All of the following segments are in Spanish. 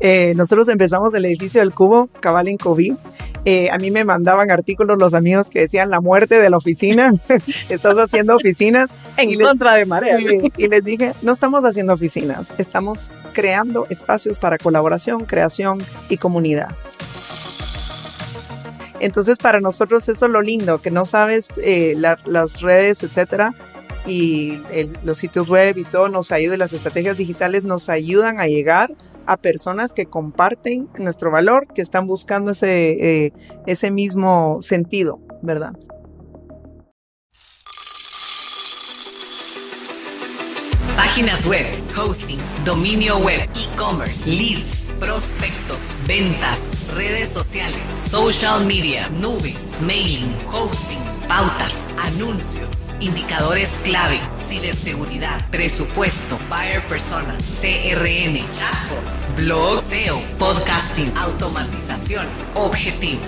Eh, nosotros empezamos el edificio del Cubo, cabal en COVID. Eh, a mí me mandaban artículos los amigos que decían la muerte de la oficina, estás haciendo oficinas. en contra de marea. y les dije, no estamos haciendo oficinas, estamos creando espacios para colaboración, creación y comunidad. Entonces, para nosotros eso es lo lindo, que no sabes eh, las redes, etcétera, y los sitios web y todo nos ayuda, y las estrategias digitales nos ayudan a llegar a personas que comparten nuestro valor, que están buscando ese, eh, ese mismo sentido, ¿verdad? Páginas web, hosting, dominio web, e-commerce, leads, prospectos, ventas, redes sociales, social media, nube, mailing, hosting, pautas, anuncios, indicadores clave, ciberseguridad, presupuesto, buyer persona, CRM, chatbots, blog, SEO, podcasting, automatización, objetivos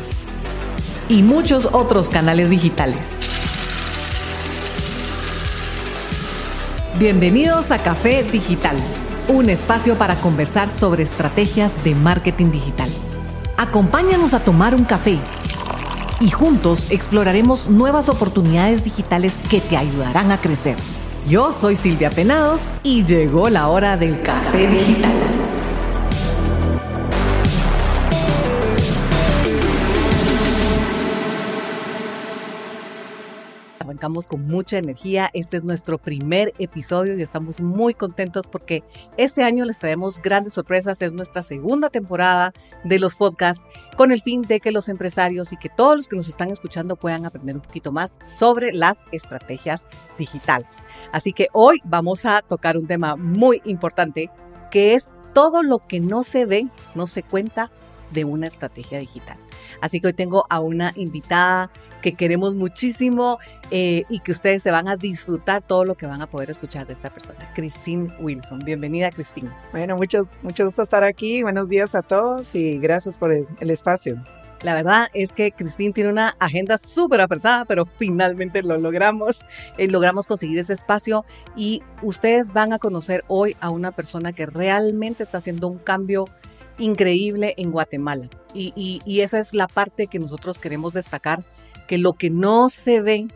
y muchos otros canales digitales. Bienvenidos a Café Digital, un espacio para conversar sobre estrategias de marketing digital. Acompáñanos a tomar un café y juntos exploraremos nuevas oportunidades digitales que te ayudarán a crecer. Yo soy Silvia Penados y llegó la hora del café digital. Arrancamos con mucha energía. Este es nuestro primer episodio y estamos muy contentos porque este año les traemos grandes sorpresas. Es nuestra segunda temporada de los podcasts con el fin de que los empresarios y que todos los que nos están escuchando puedan aprender un poquito más sobre las estrategias digitales. Así que hoy vamos a tocar un tema muy importante que es todo lo que no se ve, no se cuenta de una estrategia digital. Así que hoy tengo a una invitada que queremos muchísimo eh, y que ustedes se van a disfrutar todo lo que van a poder escuchar de esta persona, Christine Wilson. Bienvenida, Christine. Bueno, muchos, mucho gusto estar aquí. Buenos días a todos y gracias por el, espacio. La verdad es que Christine tiene una agenda súper apretada, pero finalmente lo logramos. Eh, logramos conseguir ese espacio y ustedes van a conocer hoy a una persona que realmente está haciendo un cambio increíble en Guatemala. Y, y, esa es la parte que nosotros queremos destacar, que lo que no se ve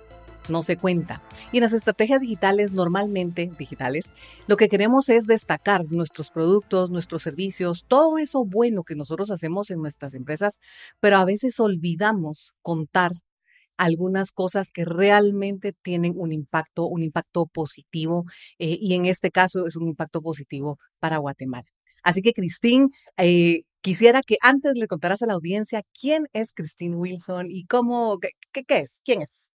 no se cuenta. Y en las estrategias digitales, normalmente digitales, lo que queremos es destacar nuestros productos, nuestros servicios, todo eso bueno que nosotros hacemos en nuestras empresas, pero a veces olvidamos contar algunas cosas que realmente tienen un impacto, un impacto positivo, eh, y en este caso es un impacto positivo para Guatemala. Así que, Christine, eh, quisiera que antes le contaras a la audiencia quién es Christine Wilson y cómo, qué, qué, es, quién es.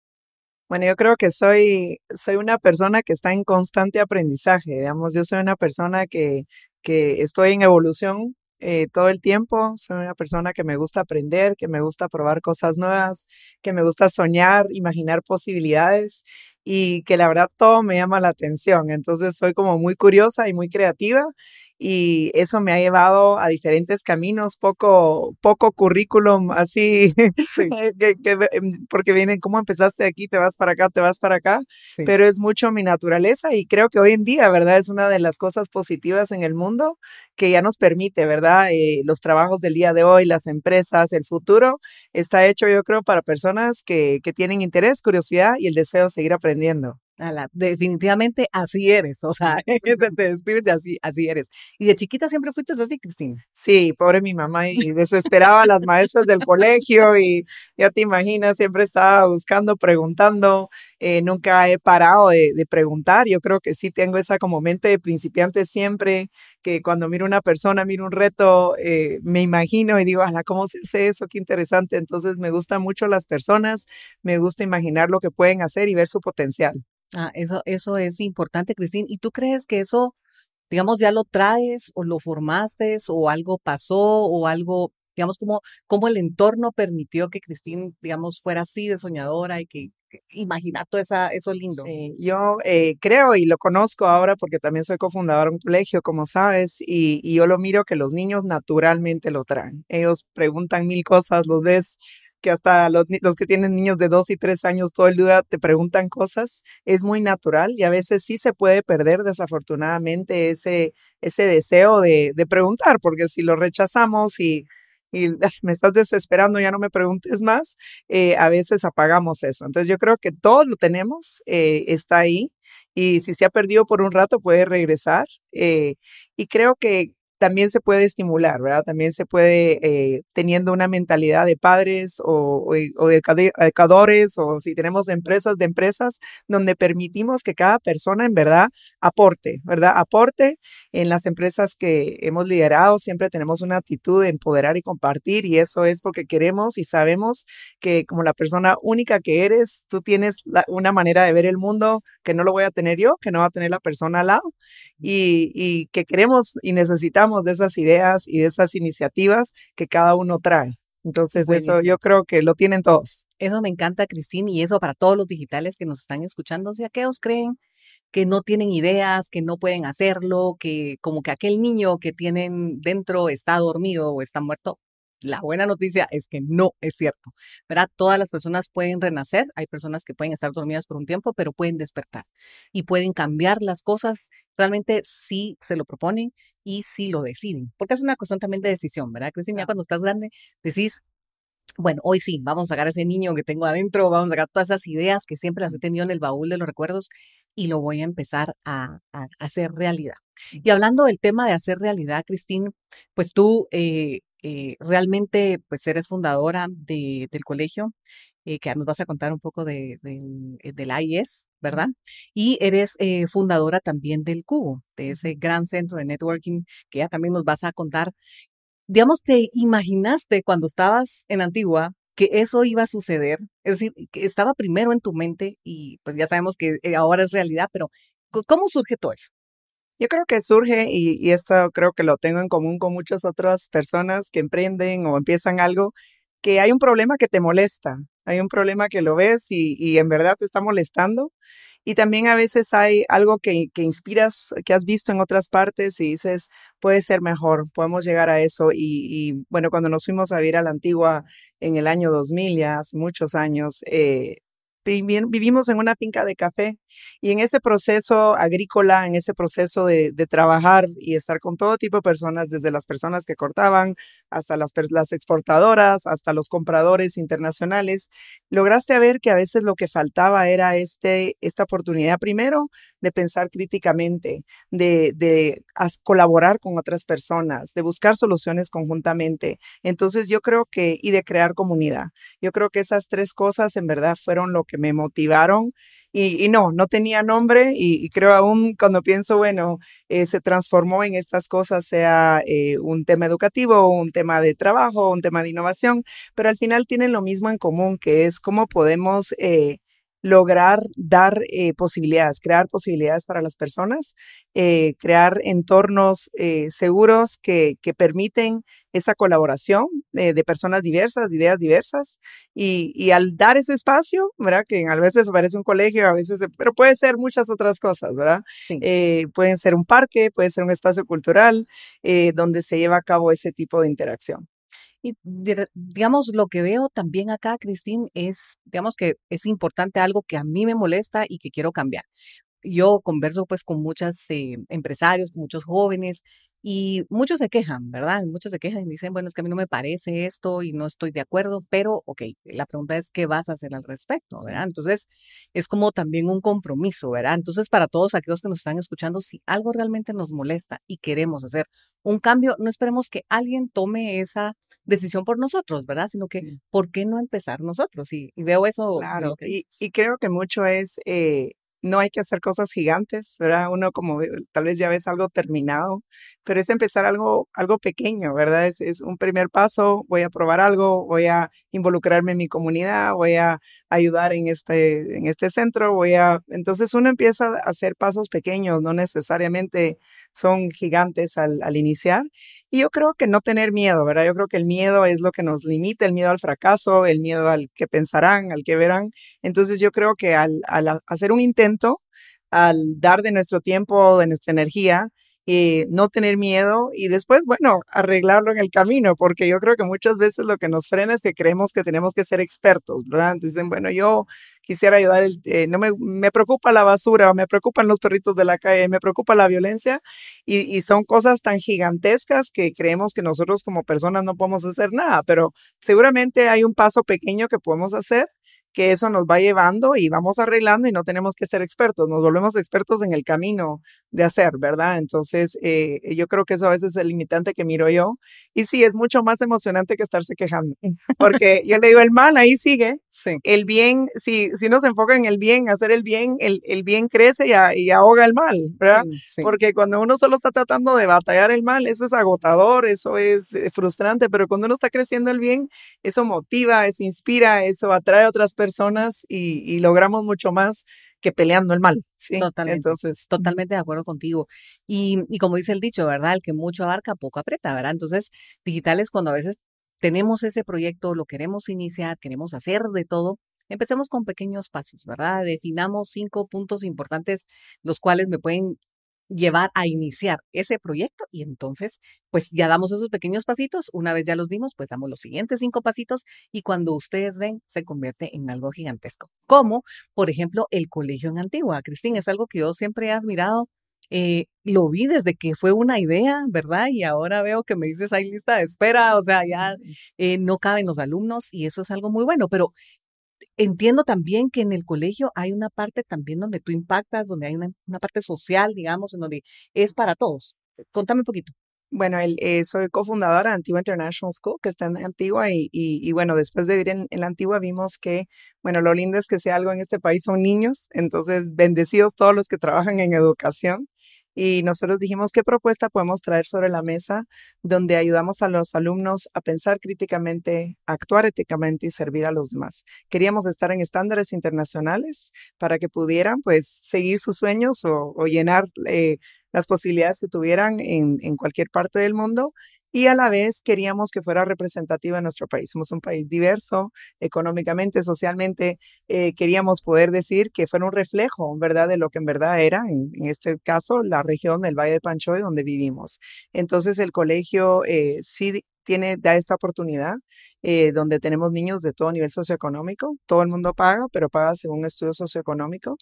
Bueno, yo creo que soy, soy una persona que está en constante aprendizaje, digamos, yo soy una persona que, que estoy en evolución eh, todo el tiempo. Soy una persona que me gusta aprender, que me gusta probar cosas nuevas, que me gusta soñar, imaginar posibilidades y que la verdad todo me llama la atención. Entonces soy como muy curiosa y muy creativa y eso me ha llevado a diferentes caminos, poco, poco currículum, así, em, porque vienen, ¿cómo empezaste aquí? Te vas para acá, te vas para acá, pero es mucho mi naturaleza y creo que hoy en día, ¿verdad? Es una de las cosas positivas en el mundo que ya nos permite, ¿verdad? Eh, los trabajos del día de hoy, las empresas, el futuro, está hecho yo creo para personas que, que tienen interés, curiosidad y el deseo de seguir aprendiendo aprendiendo definitivamente así eres, o sea, te, describes de así, así eres. ¿Y de chiquita siempre fuiste así, Cristina? Sí, pobre mi mamá, y desesperaba a las maestras del colegio y ya te imaginas, siempre estaba buscando, preguntando, eh, nunca he parado de, preguntar, yo creo que sí tengo esa como mente de principiante siempre, que cuando miro una persona, miro un reto, eh, me imagino y digo, ala, ¿cómo se hace eso? Qué interesante, entonces me gustan mucho las personas, me gusta imaginar lo que pueden hacer y ver su potencial. Ah, eso, eso es importante, Cristín. ¿Y tú crees que eso, digamos, ya lo traes o lo formaste o algo pasó o algo, digamos, como, como el entorno permitió que Cristín, digamos, fuera así de soñadora y que, imaginar todo esa, eso lindo? Sí, yo eh, creo y lo conozco ahora porque también soy cofundador de un colegio, como sabes, y, y yo lo miro que los niños naturalmente lo traen. Ellos preguntan mil cosas, los ves que hasta los, los, que tienen niños de dos y tres años todo el día te preguntan cosas, es muy natural y a veces sí se puede perder desafortunadamente ese, ese deseo de, de preguntar, porque si lo rechazamos y me estás desesperando, ya no me preguntes más, eh, a veces apagamos eso. Entonces yo creo que todos lo tenemos, eh, está ahí y si se ha perdido por un rato puede regresar. Eh, y creo que también se puede estimular, ¿verdad? También se puede, eh, teniendo una mentalidad de padres o, o, de educadores, o si tenemos empresas de empresas, donde permitimos que cada persona en verdad aporte, ¿verdad? Aporte en las empresas que hemos liderado, siempre tenemos una actitud de empoderar y compartir, y eso es porque queremos y sabemos que como la persona única que eres, tú tienes una manera de ver el mundo que no lo voy a tener yo, que no va a tener la persona al lado, y, y que queremos y necesitamos de esas ideas y de esas iniciativas que cada uno trae. Entonces, eso yo creo que lo tienen todos. Eso me encanta, Cristina, y eso para todos los digitales que nos están escuchando. Si aquellos creen que no tienen ideas, que no pueden hacerlo, que como que aquel niño que tienen dentro está dormido o está muerto, la buena noticia es que no es cierto, ¿verdad? Todas las personas pueden renacer, hay personas que pueden estar dormidas por un tiempo, pero pueden despertar y pueden cambiar las cosas realmente si se lo proponen y si lo deciden, porque es una cuestión también de decisión, ¿verdad? Cristina, ya cuando estás grande decís, bueno, hoy sí, vamos a sacar a ese niño que tengo adentro, vamos a sacar todas esas ideas que siempre las he tenido en el baúl de los recuerdos y lo voy a empezar a, hacer realidad. Y hablando del tema de hacer realidad, Cristina, pues tú eh, eh, realmente pues eres fundadora de, del colegio, eh, que nos vas a contar un poco de, eh, del AIS, ¿verdad? Y eres fundadora también del Cubo, de ese gran centro de networking que ya también nos vas a contar. Digamos, ¿te imaginaste cuando estabas en Antigua que eso iba a suceder? Es decir, que estaba primero en tu mente y pues ya sabemos que ahora es realidad, pero ¿cómo surge todo eso? Yo creo que surge, y, esto creo que lo tengo en común con muchas otras personas que emprenden o empiezan algo, que hay un problema que te molesta, hay un problema que lo ves y, en verdad te está molestando. Y también a veces hay algo que, que, inspiras, que has visto en otras partes y dices, puede ser mejor, podemos llegar a eso. Y, y bueno, cuando nos fuimos a vivir a la antigua en el año 2000, ya hace muchos años, eh, vivimos en una finca de café y en ese proceso agrícola, en ese proceso de, trabajar y estar con todo tipo de personas, desde las personas que cortaban hasta las, las exportadoras, hasta los compradores internacionales, lograste ver que a veces lo que faltaba era este, esta oportunidad primero de pensar críticamente, de, de colaborar con otras personas, de buscar soluciones conjuntamente. Entonces yo creo que, y de crear comunidad. Yo creo que esas tres cosas en verdad fueron lo que me motivaron. Y, no, no tenía nombre y, creo aún cuando pienso, bueno, eh, se transformó en estas cosas, sea eh, un tema educativo, un tema de trabajo, un tema de innovación, pero al final tienen lo mismo en común, que es cómo podemos eh, lograr dar posibilidades, crear posibilidades para las personas, crear entornos seguros que, que permiten esa colaboración de personas diversas, ideas diversas, y, y, al dar ese espacio, ¿verdad? Que a veces parece un colegio, a veces, pero puede ser muchas otras cosas, ¿verdad? Eh, pueden ser un parque, puede ser un espacio cultural eh, donde se lleva a cabo ese tipo de interacción. Y digamos, lo que veo también acá, Cristín, es, digamos que es importante algo que a mí me molesta y que quiero cambiar. Yo converso pues con muchos eh, empresarios, con muchos jóvenes, y muchos se quejan, ¿verdad? Muchos se quejan y dicen, bueno, es que a mí no me parece esto y no estoy de acuerdo, pero, ok, la pregunta es, ¿qué vas a hacer al respecto, ¿verdad? Entonces, es como también un compromiso, ¿verdad? Entonces, para todos aquellos que nos están escuchando, si algo realmente nos molesta y queremos hacer un cambio, no esperemos que alguien tome esa decisión por nosotros, ¿verdad? Sino que, ¿por qué no empezar nosotros? Y, veo eso. Claro, y, y, creo que mucho es eh, no hay que hacer cosas gigantes, ¿verdad? Uno como tal vez ya ves algo terminado, pero es empezar algo, algo pequeño, ¿verdad? Es, un primer paso, voy a probar algo, voy a involucrarme en mi comunidad, voy a ayudar en este, en este centro, voy a... Entonces uno empieza a hacer pasos pequeños, no necesariamente son gigantes al, al iniciar. Y yo creo que no tener miedo, ¿verdad? Yo creo que el miedo es lo que nos limita, el miedo al fracaso, el miedo al que pensarán, al que verán. Entonces yo creo que al, al hacer un intento, al dar de nuestro tiempo, de nuestra energía eh, no tener miedo y después, bueno, arreglarlo en el camino, porque yo creo que muchas veces lo que nos frena es que creemos que tenemos que ser expertos, ¿verdad? Dicen, bueno, yo quisiera ayudar, eh, no me, me, preocupa la basura, me preocupan los perritos de la calle, me preocupa la violencia y, y, son cosas tan gigantescas que creemos que nosotros como personas no podemos hacer nada, pero seguramente hay un paso pequeño que podemos hacer que eso nos va llevando y vamos arreglando y no tenemos que ser expertos, nos volvemos expertos en el camino de hacer, ¿verdad? Entonces, eh, yo creo que eso a veces es el limitante que miro yo. Y sí, es mucho más emocionante que estarse quejando, porque yo le digo, el mal ahí sigue, el bien, si, si nos enfoca en el bien, hacer el bien, el, el bien crece y, y, ahoga el mal, ¿verdad? Porque cuando uno solo está tratando de batallar el mal, eso es agotador, eso es eh, frustrante, pero cuando uno está creciendo el bien, eso motiva, eso inspira, eso atrae a otras personas y, y logramos mucho más que peleando el mal. ¿sí? Totalmente. Entonces, totalmente de acuerdo contigo. Y, y como dice el dicho, ¿verdad? El que mucho abarca, poco aprieta, ¿verdad? Entonces, digital es cuando a veces tenemos ese proyecto, lo queremos iniciar, queremos hacer de todo, empecemos con pequeños pasos, ¿verdad? Definamos cinco puntos importantes, los cuales me pueden llevar a iniciar ese proyecto y entonces pues ya damos esos pequeños pasitos, una vez ya los dimos, pues damos los siguientes cinco pasitos y cuando ustedes ven se convierte en algo gigantesco, como por ejemplo el colegio en Antigua. Cristín, es algo que yo siempre he admirado eh, lo vi desde que fue una idea, ¿verdad? Y ahora veo que me dices, hay lista de espera, o sea, ya eh, no caben los alumnos y eso es algo muy bueno, pero entiendo también que en el colegio hay una parte también donde tú impactas, donde hay una, una parte social, digamos, en donde es para todos. Contame un poquito. Bueno, eh, soy cofundadora de Antigua International School, que está en Antigua, y, bueno, después de vivir en, en, la Antigua vimos que, bueno, lo lindo es que si algo en este país son niños, entonces bendecidos todos los que trabajan en educación. Y nosotros dijimos qué propuesta podemos traer sobre la mesa donde ayudamos a los alumnos a pensar críticamente, actuar éticamente y servir a los demás. Queríamos estar en estándares internacionales para que pudieran pues seguir sus sueños o, llenar eh, las posibilidades que tuvieran en, en cualquier parte del mundo y a la vez queríamos que fuera representativa de nuestro país. Somos un país diverso, económicamente, socialmente. Eh, queríamos poder decir que fuera un reflejo, ¿verdad?, de lo que en verdad era, en, este caso, la región del Valle de Panchoy, donde vivimos. Entonces, el colegio eh, sí tiene, da esta oportunidad eh, donde tenemos niños de todo nivel socioeconómico. Todo el mundo paga, pero paga según estudio socioeconómico.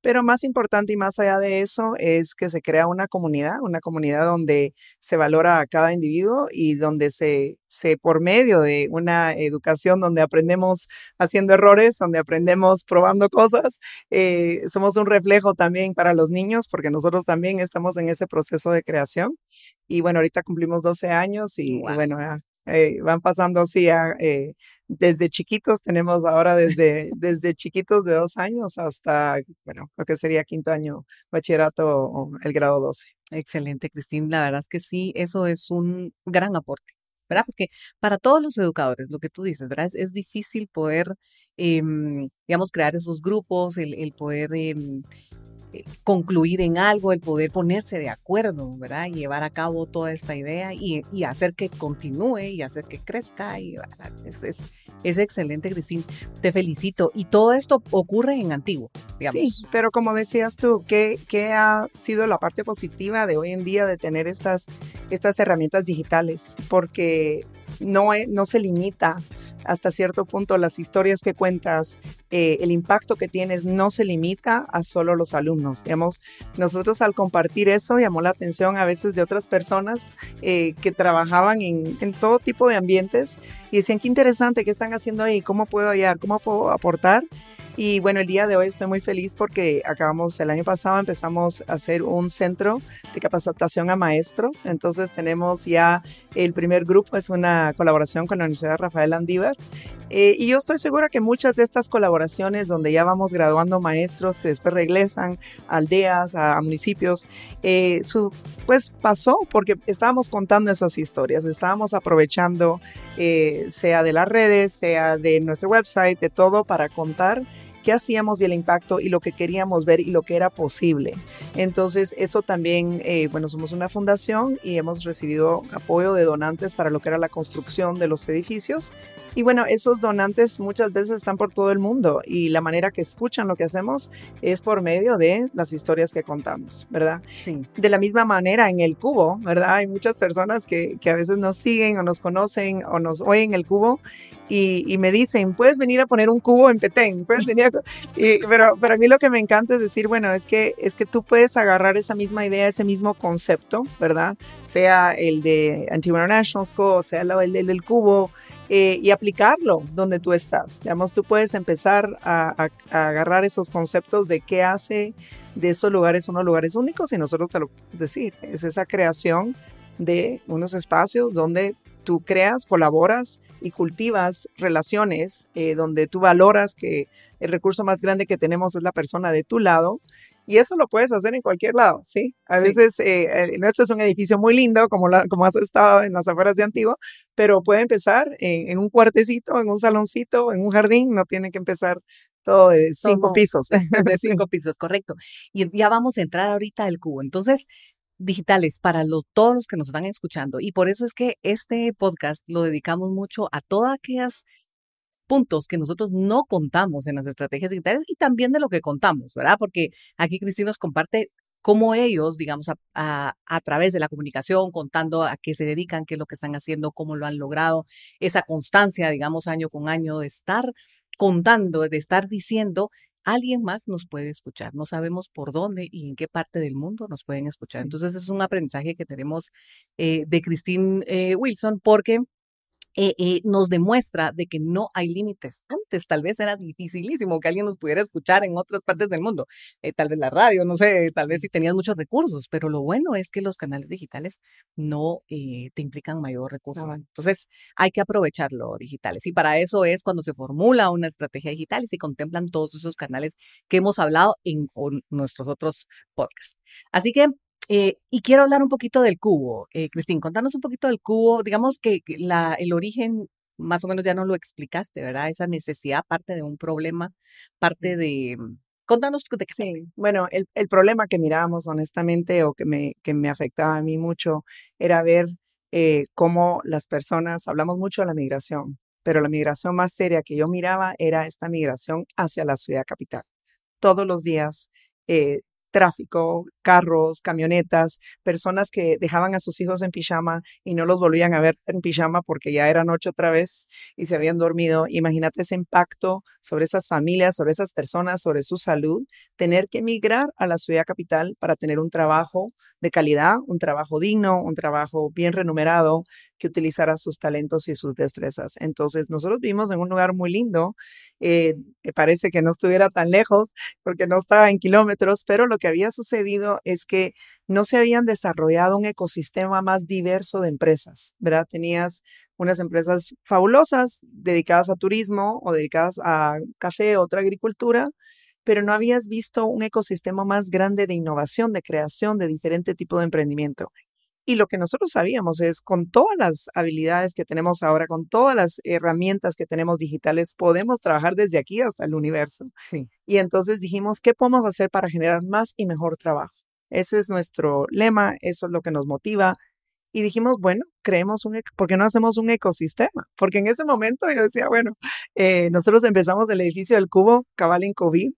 Pero más importante y más allá de eso es que se crea una comunidad, una comunidad donde se valora a cada individuo y donde se por medio de una educación donde aprendemos haciendo errores, donde aprendemos probando cosas, eh, somos un reflejo también para los niños porque nosotros también estamos en ese proceso de creación. Y bueno, ahorita cumplimos 12 años y, wow. y bueno, eh, van pasando así a, eh, desde chiquitos, tenemos ahora desde, desde chiquitos de dos años hasta, bueno, lo que sería quinto año bachillerato o el grado 12. Excelente, Cristín. La verdad es que sí, eso es un gran aporte. ¿Verdad? Porque para todos los educadores, lo que tú dices, ¿verdad? Es, difícil poder, eh, digamos, crear esos grupos, el, poder eh, concluir en algo, el poder ponerse de acuerdo, ¿verdad? Y llevar a cabo toda esta idea y, y hacer que continúe y hacer que crezca. Y, es, es, es, excelente, Cristín. Te felicito. Y todo esto ocurre en Antiguo, digamos. Sí, pero como decías tú, ¿qué, ¿qué, ha sido la parte positiva de hoy en día de tener estas, estas herramientas digitales? Porque no, no se limita hasta cierto punto las historias que cuentas, eh, el impacto que tienes no se limita a solo los alumnos. Digamos, nosotros al compartir eso llamó la atención a veces de otras personas eh, que trabajaban en, en, todo tipo de ambientes y decían, qué interesante, ¿qué están haciendo ahí? ¿Cómo puedo ayudar? ¿Cómo puedo aportar? Y bueno, el día de hoy estoy muy feliz porque acabamos, el año pasado empezamos a hacer un centro de capacitación a maestros. Entonces tenemos ya el primer grupo, es una colaboración con la Universidad Rafael Andívar. Eh, y yo estoy segura que muchas de estas colaboraciones donde ya vamos graduando maestros que después regresan a aldeas, a, municipios, eh, su, pues pasó porque estábamos contando esas historias, estábamos aprovechando, eh, sea de las redes, sea de nuestro website, de todo para contar qué hacíamos y el impacto y lo que queríamos ver y lo que era posible. Entonces, eso también, eh, bueno, somos una fundación y hemos recibido apoyo de donantes para lo que era la construcción de los edificios. Y bueno, esos donantes muchas veces están por todo el mundo y la manera que escuchan lo que hacemos es por medio de las historias que contamos, ¿verdad? Sí. De la misma manera en el cubo, ¿verdad? Hay muchas personas que, que a veces nos siguen o nos conocen o nos oyen el cubo y, y, me dicen, puedes venir a poner un cubo en Petén, puedes venir a... y, pero, pero a mí lo que me encanta es decir, bueno, es que, es que tú puedes agarrar esa misma idea, ese mismo concepto, ¿verdad? Sea el de Antigua National School, sea el, el del cubo, eh, y aplicarlo donde tú estás. Digamos, tú puedes empezar a, agarrar esos conceptos de qué hace de esos lugares unos lugares únicos y nosotros te lo decir, es esa creación de unos espacios donde tú creas, colaboras y cultivas relaciones eh, donde tú valoras que el recurso más grande que tenemos es la persona de tu lado. Y eso lo puedes hacer en cualquier lado, ¿sí? A sí. veces, eh, nuestro es un edificio muy lindo, como, la, como has estado en las afueras de Antigua, pero puede empezar en, en, un cuartecito, en un saloncito, en un jardín, no tiene que empezar todo de cinco pisos. De cinco pisos, correcto. Y ya vamos a entrar ahorita al cubo. Entonces, digitales para los, todos los que nos están escuchando. Y por eso es que este podcast lo dedicamos mucho a todas aquellas puntos que nosotros no contamos en las estrategias digitales y también de lo que contamos, ¿verdad? Porque aquí Cristina nos comparte cómo ellos, digamos, a, a, a, través de la comunicación, contando a qué se dedican, qué es lo que están haciendo, cómo lo han logrado, esa constancia, digamos, año con año de estar contando, de estar diciendo alguien más nos puede escuchar. No sabemos por dónde y en qué parte del mundo nos pueden escuchar. Entonces es un aprendizaje que tenemos eh, de Christine eh, Wilson porque eh, eh, nos demuestra de que no hay límites. Antes tal vez era dificilísimo que alguien nos pudiera escuchar en otras partes del mundo, eh, tal vez la radio, no sé, tal vez si tenías muchos recursos, pero lo bueno es que los canales digitales no te implican mayor recurso. Ah, Entonces hay que aprovecharlo digitales y para eso es cuando se formula una estrategia digital y se contemplan todos esos canales que hemos hablado en nuestros otros podcasts. Así que eh, y quiero hablar un poquito del cubo. Eh, Cristín, contanos un poquito del cubo. Digamos que la, el origen más o menos ya no lo explicaste, ¿verdad? Esa necesidad parte de un problema, parte de... Contanos de qué Sí, bueno, el, el, problema que mirábamos honestamente o que me, que me afectaba a mí mucho era ver eh, cómo las personas, hablamos mucho de la migración, pero la migración más seria que yo miraba era esta migración hacia la ciudad capital. Todos los días eh, tráfico, carros, camionetas, personas que dejaban a sus hijos en pijama y no los volvían a ver en pijama porque ya era noche otra vez y se habían dormido. Imagínate ese impacto sobre esas familias, sobre esas personas, sobre su salud, tener que emigrar a la ciudad capital para tener un trabajo de calidad, un trabajo digno, un trabajo bien remunerado que utilizara sus talentos y sus destrezas. Entonces, nosotros vivimos en un lugar muy lindo, eh, parece que no estuviera tan lejos porque no estaba en kilómetros, pero lo que había sucedido es que no se habían desarrollado un ecosistema más diverso de empresas, ¿verdad? Tenías unas empresas fabulosas dedicadas a turismo o dedicadas a café, otra agricultura, pero no habías visto un ecosistema más grande de innovación, de creación, de diferente tipo de emprendimiento. Y lo que nosotros sabíamos es, con todas las habilidades que tenemos ahora, con todas las herramientas que tenemos digitales, podemos trabajar desde aquí hasta el universo. Sí. Y entonces dijimos, ¿qué podemos hacer para generar más y mejor trabajo? Ese es nuestro lema, eso es lo que nos motiva. Y dijimos, bueno, creemos un, ¿por qué no hacemos un ecosistema? Porque en ese momento yo decía, bueno, eh, nosotros empezamos el edificio del cubo, cabal en COVID,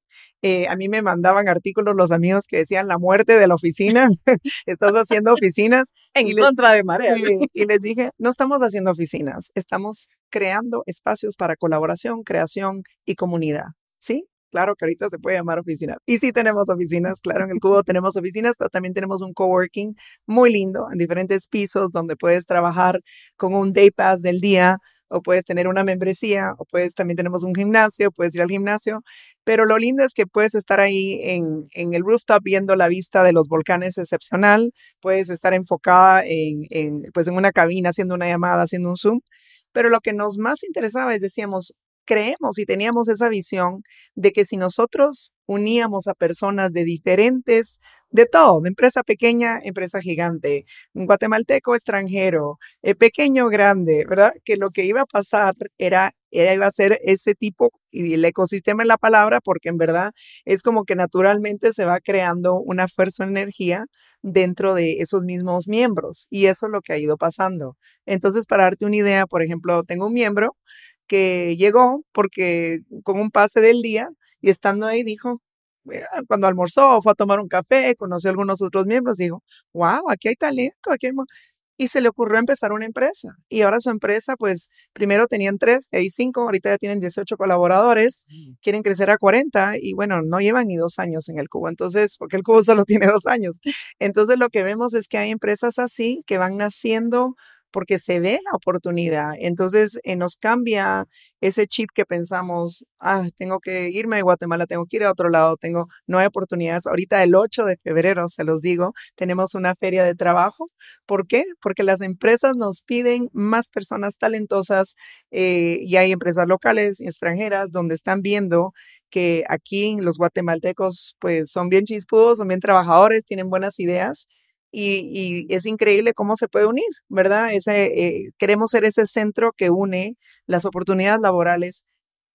eh, a mí me mandaban artículos los amigos que decían la muerte de la oficina, estás haciendo oficinas. en y contra de marea. Sí, y les dije, no estamos haciendo oficinas, estamos creando espacios para colaboración, creación y comunidad. ¿Sí? Claro que ahorita se puede llamar oficina. Y sí tenemos oficinas, claro, en el cubo tenemos oficinas, pero también tenemos un coworking muy lindo en diferentes pisos donde puedes trabajar con un day pass del día o puedes tener una membresía o puedes también tenemos un gimnasio, puedes ir al gimnasio, pero lo lindo es que puedes estar ahí en, el rooftop viendo la vista de los volcanes excepcional, puedes estar enfocada en, en, pues en una cabina haciendo una llamada, haciendo un Zoom, pero lo que nos más interesaba es, decíamos, creemos y teníamos esa visión de que si nosotros uníamos a personas de diferentes, de todo, de empresa pequeña, empresa gigante, guatemalteco, extranjero, eh, pequeño, grande, ¿verdad? Que lo que iba a pasar era ella iba a ser ese tipo y el ecosistema en la palabra, porque en verdad es como que naturalmente se va creando una fuerza de energía dentro de esos mismos miembros y eso es lo que ha ido pasando. Entonces, para darte una idea, por ejemplo, tengo un miembro que llegó porque con un pase del día y estando ahí dijo, cuando almorzó, fue a tomar un café, conoció a algunos otros miembros, dijo, wow, aquí hay talento, aquí hay y se le ocurrió empezar una empresa. Y ahora su empresa, pues primero tenían tres, hay cinco, ahorita ya tienen 18 colaboradores, mm. quieren crecer a 40 y bueno, no llevan ni dos años en el cubo, entonces, porque el cubo solo tiene dos años. Entonces lo que vemos es que hay empresas así que van naciendo porque se ve la oportunidad. Entonces eh, nos cambia ese chip que pensamos, ah, tengo que irme de Guatemala, tengo que ir a otro lado, tengo, no hay oportunidades. Ahorita el 8 de febrero, se los digo, tenemos una feria de trabajo. ¿Por qué? Porque las empresas nos piden más personas talentosas eh, y hay empresas locales y extranjeras donde están viendo que aquí los guatemaltecos pues son bien chispudos, son bien trabajadores, tienen buenas ideas y, es increíble cómo se puede unir, ¿verdad? Ese, eh, queremos ser ese centro que une las oportunidades laborales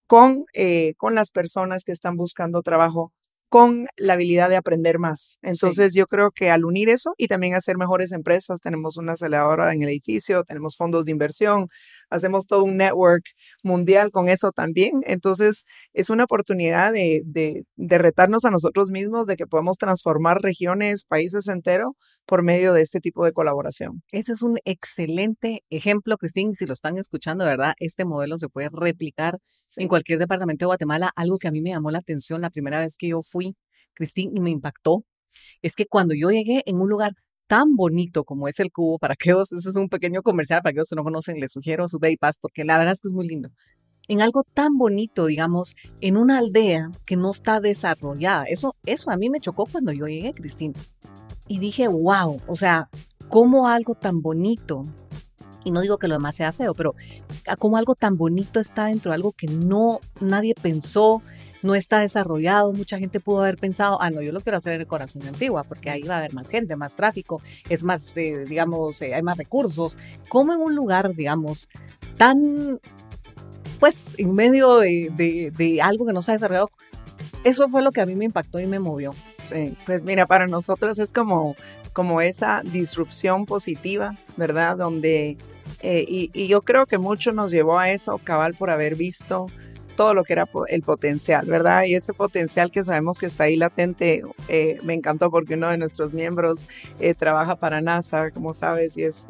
con, eh, con las personas que están buscando trabajo con la habilidad de aprender más. Entonces yo creo que al unir eso y también hacer mejores empresas, tenemos una aceleradora en el edificio, tenemos fondos de inversión, hacemos todo un network mundial con eso también. Entonces es una oportunidad de, de, de retarnos a nosotros mismos, de que podemos transformar regiones, países enteros por medio de este tipo de colaboración. Ese es un excelente ejemplo, Cristín. Si lo están escuchando, ¿verdad? Este modelo se puede replicar en cualquier departamento de Guatemala. Algo que a mí me llamó la atención la primera vez que yo fui, Cristín, y me impactó, es que cuando yo llegué en un lugar tan bonito como es el Cubo, para que ese es un pequeño comercial, para que no conocen, les sugiero su Day Pass, porque la verdad es que es muy lindo. En algo tan bonito, digamos, en una aldea que no está desarrollada. Eso, eso a mí me chocó cuando yo llegué, Cristín y dije, wow, o sea, cómo algo tan bonito, y no digo que lo demás sea feo, pero como algo tan bonito está dentro de algo que no nadie pensó, no está desarrollado, mucha gente pudo haber pensado, ah, no, yo lo quiero hacer en el corazón de Antigua, porque ahí va a haber más gente, más tráfico, es más, eh, digamos, eh, hay más recursos. Como en un lugar, digamos, tan, pues, en medio de, de, de algo que no se ha desarrollado, eso fue lo que a mí me impactó y me movió. Sí, pues mira, para nosotros es como, como esa disrupción positiva, ¿verdad? Donde, eh, y, yo creo que mucho nos llevó a eso, cabal, por haber visto todo lo que era el potencial, ¿verdad? Y ese potencial que sabemos que está ahí latente, eh, me encantó porque uno de nuestros miembros eh, trabaja para NASA, como sabes, y es,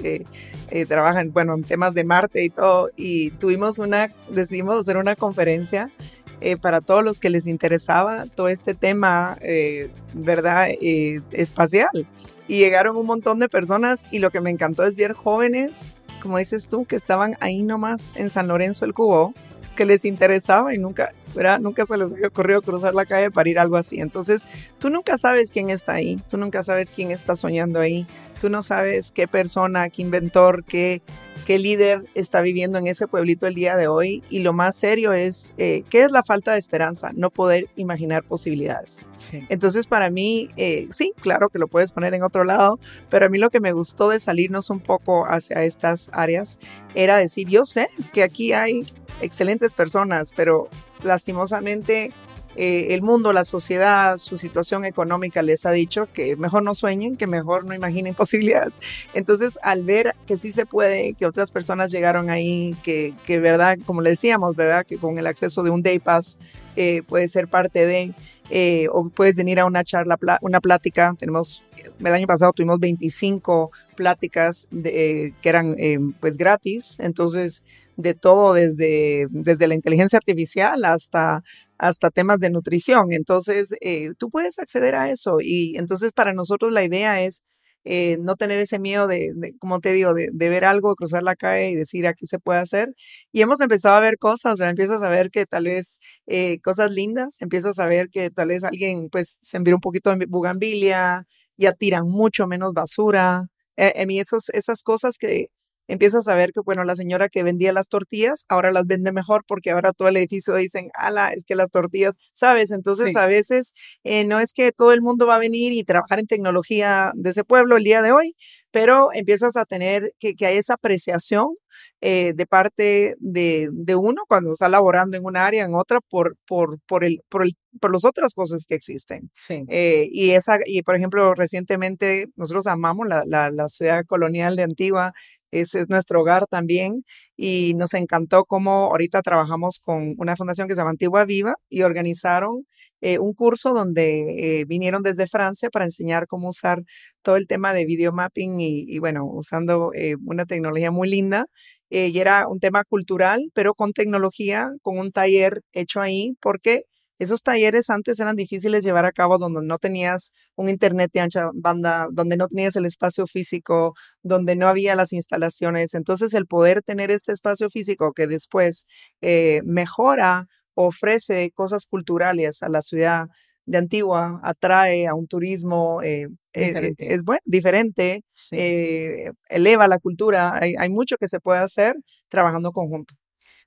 trabaja en, bueno, en temas de Marte y todo, y tuvimos una, decidimos hacer una conferencia eh, para todos los que les interesaba todo este tema, eh, ¿verdad? Eh, espacial. Y llegaron un montón de personas y lo que me encantó es ver jóvenes, como dices tú, que estaban ahí nomás en San Lorenzo el Cubo, que les interesaba y nunca, ¿verdad? nunca se les había ocurrido cruzar la calle para ir algo así. Entonces, tú nunca sabes quién está ahí, tú nunca sabes quién está soñando ahí, tú no sabes qué persona, qué inventor, qué, qué líder está viviendo en ese pueblito el día de hoy. Y lo más serio es, eh, ¿qué es la falta de esperanza? No poder imaginar posibilidades. Entonces, para mí, eh, sí, claro que lo puedes poner en otro lado, pero a mí lo que me gustó de salirnos un poco hacia estas áreas era decir, yo sé que aquí hay excelentes personas, pero lastimosamente eh, el mundo, la sociedad, su situación económica les ha dicho que mejor no sueñen, que mejor no imaginen posibilidades. Entonces, al ver que sí se puede, que otras personas llegaron ahí, que, que verdad, como le decíamos, verdad, que con el acceso de un Day Pass eh, puede ser parte de, eh, o puedes venir a una charla, una plática. Tenemos, el año pasado tuvimos 25 pláticas de, que eran pues gratis. Entonces, de todo desde, desde la inteligencia artificial hasta, hasta temas de nutrición. Entonces, eh, tú puedes acceder a eso y entonces para nosotros la idea es eh, no tener ese miedo de, como te digo, de, ver algo, cruzar la calle y decir aquí se puede hacer. Y hemos empezado a ver cosas, ¿verdad? empiezas a ver que tal vez eh, cosas lindas, empiezas a ver que tal vez alguien pues se envía un poquito de bugambilia, ya tiran mucho menos basura. a mí esas cosas que empiezas a ver que, bueno, la señora que vendía las tortillas ahora las vende mejor porque ahora todo el edificio dicen, ala, es que las tortillas, ¿sabes? Entonces a veces eh, no es que todo el mundo va a venir y trabajar en tecnología de ese pueblo el día de hoy, pero empiezas a tener que, que hay esa apreciación eh, de parte de, de, uno cuando está laborando en un área, en otra, por, por, por, el, por, el, por las otras cosas que existen. Eh, y, esa, y, por ejemplo, recientemente nosotros amamos la, la, la ciudad colonial de Antigua ese es nuestro hogar también y nos encantó cómo ahorita trabajamos con una fundación que se llama Antigua Viva y organizaron eh, un curso donde eh, vinieron desde Francia para enseñar cómo usar todo el tema de video mapping y, bueno, usando eh, una tecnología muy linda. y era un tema cultural, pero con tecnología, con un taller hecho ahí, porque esos talleres antes eran difíciles llevar a cabo donde no tenías un internet de ancha banda, donde no tenías el espacio físico, donde no había las instalaciones. Entonces, el poder tener este espacio físico que después eh, mejora, ofrece cosas culturales a la ciudad de Antigua, atrae a un turismo, eh, eh, es bueno, diferente, eleva la cultura. Hay, hay mucho que se puede hacer trabajando conjunto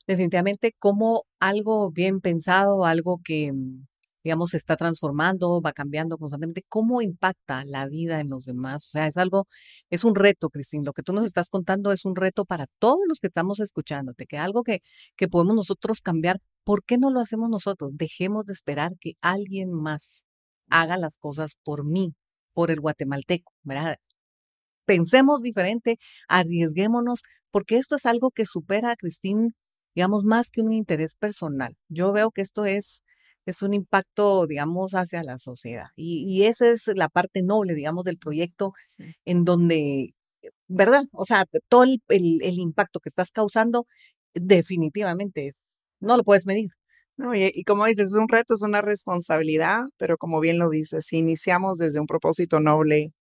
definitivamente como algo bien pensado, algo que, mm, digamos, se está transformando, va cambiando constantemente, cómo impacta la vida en los demás. O sea, es algo, es un reto, Cristín. Lo que tú nos estás contando es un reto para todos los que estamos escuchándote, que algo que, que podemos nosotros cambiar. ¿Por qué no lo hacemos nosotros? Dejemos de esperar que alguien más haga las cosas por mí, por el guatemalteco, ¿verdad? Pensemos diferente, arriesguémonos, porque esto es algo que supera, Cristín, digamos, más que un interés personal. Yo veo que esto es, es un impacto, digamos, hacia la sociedad. Y, y esa es la parte noble, digamos, del proyecto en donde, ¿verdad? O sea, todo el, el, impacto que estás causando definitivamente no lo puedes medir. No, y, y, como dices, es un reto, es una responsabilidad, pero como bien lo dices, si iniciamos desde un propósito noble,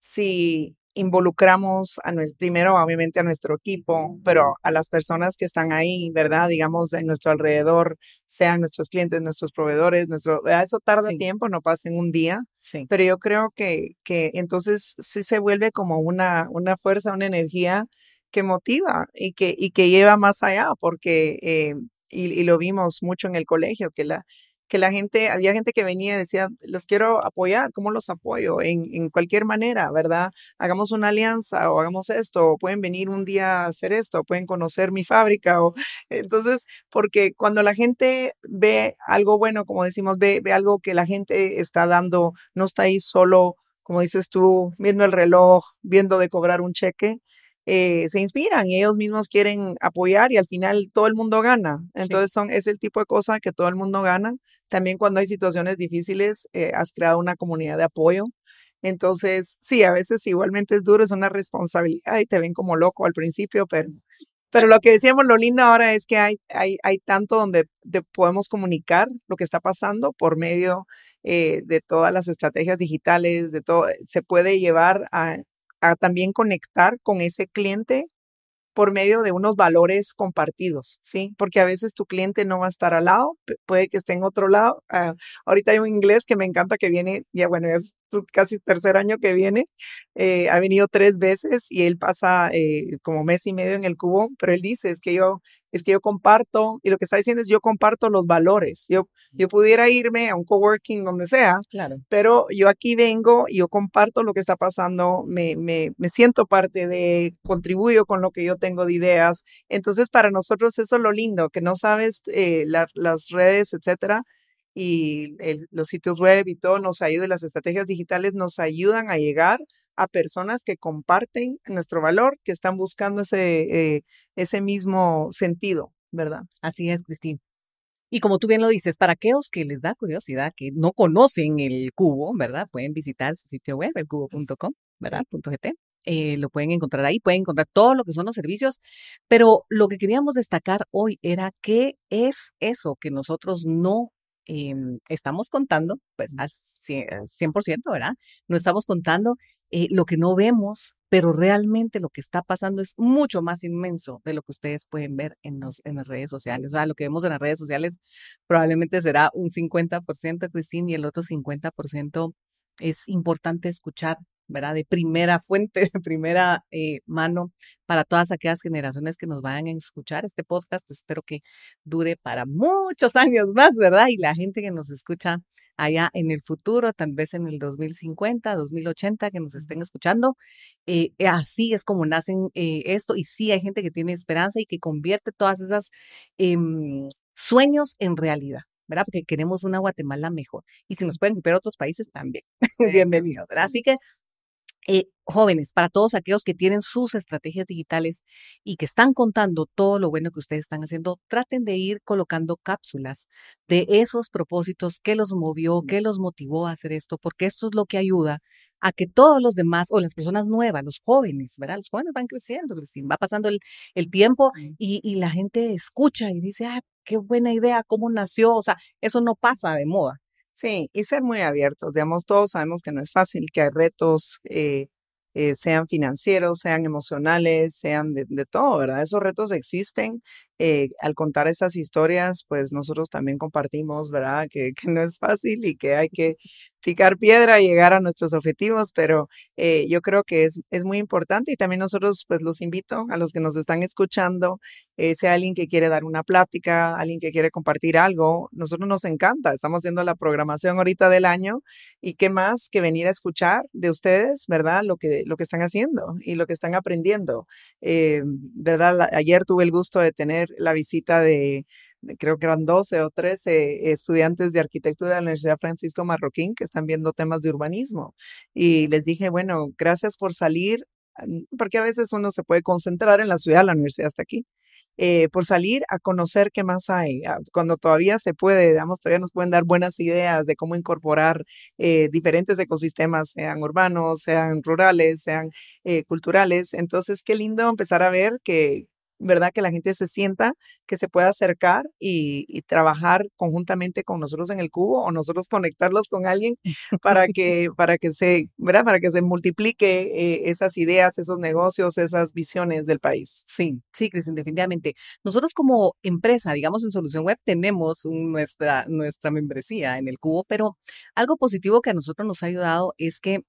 si involucramos a nuestro, primero obviamente a nuestro equipo, pero a las personas que están ahí, ¿verdad? Digamos, en nuestro alrededor, sean nuestros clientes, nuestros proveedores, nuestro, eso tarda tiempo, no pasa en un día, sí. pero yo creo que, que entonces sí se vuelve como una, una fuerza, una energía que motiva y que, y que lleva más allá, porque, eh, y, y lo vimos mucho en el colegio, que la, que la gente, había gente que venía y decía, los quiero apoyar, ¿cómo los apoyo? En, en, cualquier manera, ¿verdad? Hagamos una alianza o hagamos esto, o pueden venir un día a hacer esto, pueden conocer mi fábrica. O, entonces, porque cuando la gente ve algo bueno, como decimos, ve, ve algo que la gente está dando, no está ahí solo, como dices tú, viendo el reloj, viendo de cobrar un cheque, eh, se inspiran y ellos mismos quieren apoyar y al final todo el mundo gana. Entonces son, es el tipo de cosa que todo el mundo gana. También cuando hay situaciones difíciles, eh, has creado una comunidad de apoyo. Entonces, sí, a veces igualmente es duro, es una responsabilidad y te ven como loco al principio, pero, pero lo que decíamos, lo lindo ahora es que hay, hay, hay tanto donde podemos comunicar lo que está pasando por medio eh, de todas las estrategias digitales, de todo, se puede llevar a, también conectar con ese cliente por medio de unos valores compartidos, ¿sí? Porque a veces tu cliente no va a estar al lado, puede que esté en otro lado. Uh, ahorita hay un inglés que me encanta que viene, ya bueno, es casi tercer año que viene, eh, ha venido tres veces y él pasa eh, como mes y medio en el cubo, pero él dice, es que yo es que yo comparto, y lo que está diciendo es yo comparto los valores. Yo, yo pudiera irme a un coworking donde sea, claro. pero yo aquí vengo y yo comparto lo que está pasando, me, me, me siento parte de, contribuyo con lo que yo tengo de ideas. Entonces, para nosotros eso es lo lindo, que no sabes eh, la, las redes, etcétera, y el, los sitios web y todo nos ayuda, las estrategias digitales nos ayudan a llegar a personas que comparten nuestro valor, que están buscando ese, eh, ese mismo sentido, ¿verdad? Así es, Cristina. Y como tú bien lo dices, para aquellos que les da curiosidad, que no conocen el cubo, ¿verdad? Pueden visitar su sitio web, elcubo.com, ¿verdad? .gt. Eh, lo pueden encontrar ahí, pueden encontrar todo lo que son los servicios, pero lo que queríamos destacar hoy era qué es eso que nosotros no em, estamos contando, pues al 100%, ¿verdad? No estamos contando eh, lo que no vemos, pero realmente lo que está pasando es mucho más inmenso de lo que ustedes pueden ver en, los, en las redes sociales. O sea, lo que vemos en las redes sociales probablemente será un 50% Cristín y el otro 50% es importante escuchar ¿verdad? De primera fuente, de primera eh, mano para todas aquellas generaciones que nos vayan a escuchar este podcast. Espero que dure para muchos años más, ¿verdad? Y la gente que nos escucha allá en el futuro, tal vez en el 2050, 2080, que nos estén escuchando. Eh, eh, así es como nacen esto y sí hay gente que tiene esperanza y que convierte todas esas em, sueños en realidad. ¿verdad? Porque queremos una Guatemala mejor. Y si nos pueden a otros países también, bienvenidos, ¿verdad? Así que eh, jóvenes, para todos aquellos que tienen sus estrategias digitales y que están contando todo lo bueno que ustedes están haciendo, traten de ir colocando cápsulas de esos propósitos, qué los movió, qué los motivó a hacer esto, porque esto es lo que ayuda a que todos los demás o las personas nuevas, los jóvenes, ¿verdad? Los jóvenes van creciendo, va pasando el, el tiempo y, y, la gente escucha y dice, ah, qué buena idea, cómo nació, o sea, eso no pasa de moda. Sí, y ser muy abiertos. Digamos, todos sabemos que no es fácil, que hay retos, eh, eh, sean financieros, sean emocionales, sean de, de, todo, ¿verdad? Esos retos existen eh, al contar esas historias, pues nosotros también compartimos, ¿verdad? Que, que, no es fácil y que hay que picar piedra y llegar a nuestros objetivos, pero eh, yo creo que es, es muy importante y también nosotros, pues los invito a los que nos están escuchando, eh, sea alguien que quiere dar una plática, alguien que quiere compartir algo, nosotros nos encanta, estamos haciendo la programación ahorita del año y qué más que venir a escuchar de ustedes, ¿verdad? Lo que, lo que están haciendo y lo que están aprendiendo. ¿Verdad? Ayer tuve el gusto de tener la visita de, creo que eran 12 o 13 estudiantes de arquitectura de la Universidad Francisco Marroquín que están viendo temas de urbanismo. Y les dije, bueno, gracias por salir, porque a veces uno se puede concentrar en la ciudad, la universidad está aquí. Eh, por salir a conocer qué más hay, cuando todavía se puede, digamos, todavía nos pueden dar buenas ideas de cómo incorporar eh, diferentes ecosistemas, sean urbanos, sean rurales, sean eh, culturales. Entonces, qué lindo empezar a ver que, ¿verdad? Que la gente se sienta, que se pueda acercar y, trabajar conjuntamente con nosotros en el cubo o nosotros conectarlos con alguien para que, para que se, ¿verdad? Para que se multiplique eh, esas ideas, esos negocios, esas visiones del país. Sí, sí, Cristina, definitivamente. Nosotros como empresa, digamos en Solución Web, tenemos nuestra, nuestra membresía en el cubo, pero algo positivo que a nosotros nos ha ayudado es que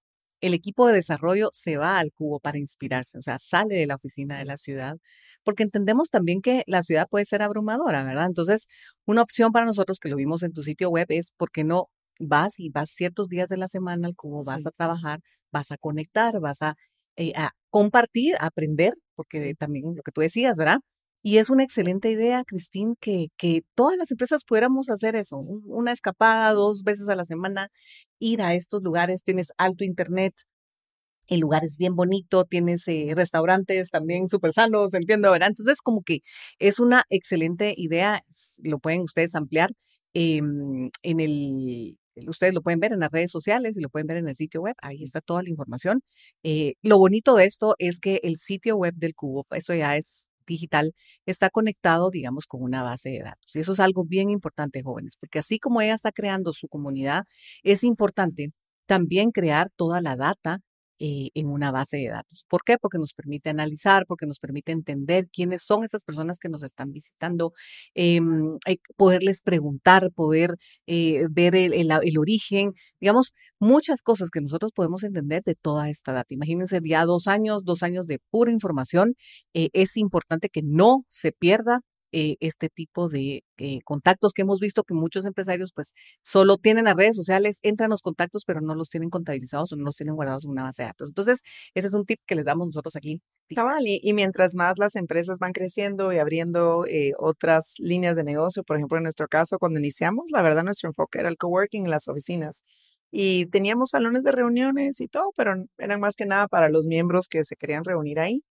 el equipo de desarrollo se va al cubo para inspirarse, o sea, sale de la oficina de la ciudad porque entendemos también que la ciudad puede ser abrumadora, ¿verdad? Entonces, una opción para nosotros que lo vimos en tu sitio web es, ¿por qué no vas y vas ciertos días de la semana al cubo, vas a trabajar, vas a conectar, vas a, eh, a compartir, a aprender, porque también lo que tú decías, ¿verdad? Y es una excelente idea, Cristín, que, que todas las empresas pudiéramos hacer eso, una escapada dos veces a la semana, ir a estos lugares, tienes alto internet, el lugar es bien bonito, tienes eh, restaurantes también súper sanos, entiendo, ¿verdad? Entonces, como que es una excelente idea, lo pueden ustedes ampliar em, en el, ustedes lo pueden ver en las redes sociales y lo pueden ver en el sitio web, ahí está toda la información. Eh, lo bonito de esto es que el sitio web del Cubo, eso ya es digital, está conectado, digamos, con una base de datos. Y eso es algo bien importante, jóvenes, porque así como ella está creando su comunidad, es importante también crear toda la data eh, en una base de datos. ¿Por qué? Porque nos permite analizar, porque nos permite entender quiénes son esas personas que nos están visitando, eh, poderles preguntar, poder eh, ver el, el, origen, digamos, muchas cosas que nosotros podemos entender de toda esta data. Imagínense ya dos años, dos años de pura información. Eh, es importante que no se pierda eh, este tipo de eh, contactos que hemos visto que muchos empresarios pues solo tienen las redes sociales, entran los contactos, pero no los tienen contabilizados o no los tienen guardados en una base de datos. Entonces, ese es un tip que les damos nosotros aquí. Cabal, y, y mientras más las empresas van creciendo y abriendo eh, otras líneas de negocio, por ejemplo, en nuestro caso, cuando iniciamos, la verdad, nuestro enfoque era el coworking en las oficinas. Y teníamos salones de reuniones y todo, pero eran más que nada para los miembros que se querían reunir ahí.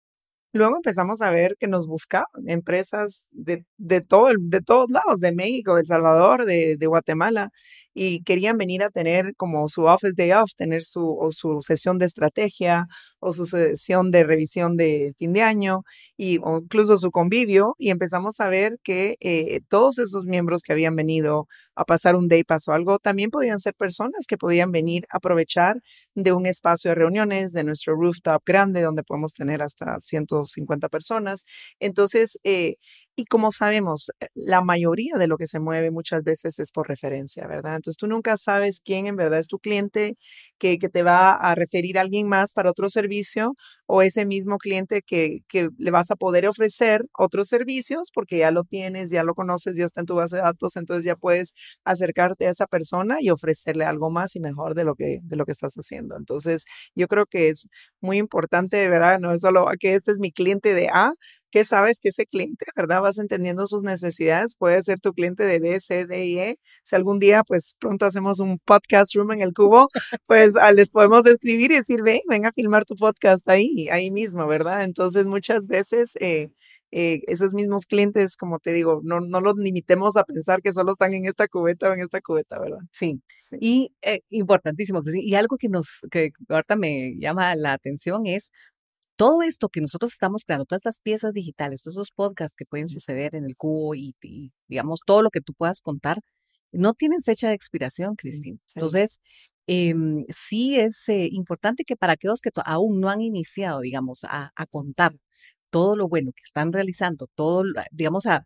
Luego empezamos a ver que nos buscaban empresas de, de, todo, de todos lados, de México, de El Salvador, de, Guatemala, y querían venir a tener como su office day off, tener su, o su sesión de estrategia o su sesión de revisión de fin de año, y, o incluso su convivio, y empezamos a ver que eh, todos esos miembros que habían venido a pasar un day pass algo, también podían ser personas que podían venir a aprovechar de un espacio de reuniones, de nuestro rooftop grande, donde podemos tener hasta 150 personas. Entonces, eh, y como sabemos, eh, la mayoría de lo que se mueve muchas veces es por referencia, ¿verdad? Entonces tú nunca sabes quién en verdad es tu cliente que, que te va a referir a alguien más para otro servicio o ese mismo cliente que, que le vas a poder ofrecer otros servicios porque ya lo tienes, ya lo conoces, ya está en tu base de datos, entonces ya puedes acercarte a esa persona y ofrecerle algo más y mejor de lo que, de lo que estás haciendo. Entonces yo creo que es muy importante, ¿verdad? No es solo que este es mi cliente de A, que sabes que ese cliente, ¿verdad? Vas entendiendo sus necesidades, puede ser tu cliente de B, C, D y E. Si algún día, pues pronto hacemos un podcast room en el cubo, pues ah, les podemos escribir y decir, ven, ven a filmar tu podcast ahí, ahí mismo, ¿verdad? Entonces muchas veces... Eh, eh, esos mismos clientes, como te digo, no, no los limitemos a pensar que solo están en esta cubeta o en esta cubeta, ¿verdad? Sí, y eh, importantísimo, y algo que nos, que ahorita me llama la atención es todo esto que nosotros estamos creando, todas estas piezas digitales, todos esos podcasts que pueden suceder en el cubo y, digamos, todo lo que tú puedas contar, no tienen fecha de expiración, Cristina. Entonces, em, sí es eh, importante que para aquellos que aún no han iniciado, digamos, a, a, contar todo lo bueno que están realizando, todo, digamos, a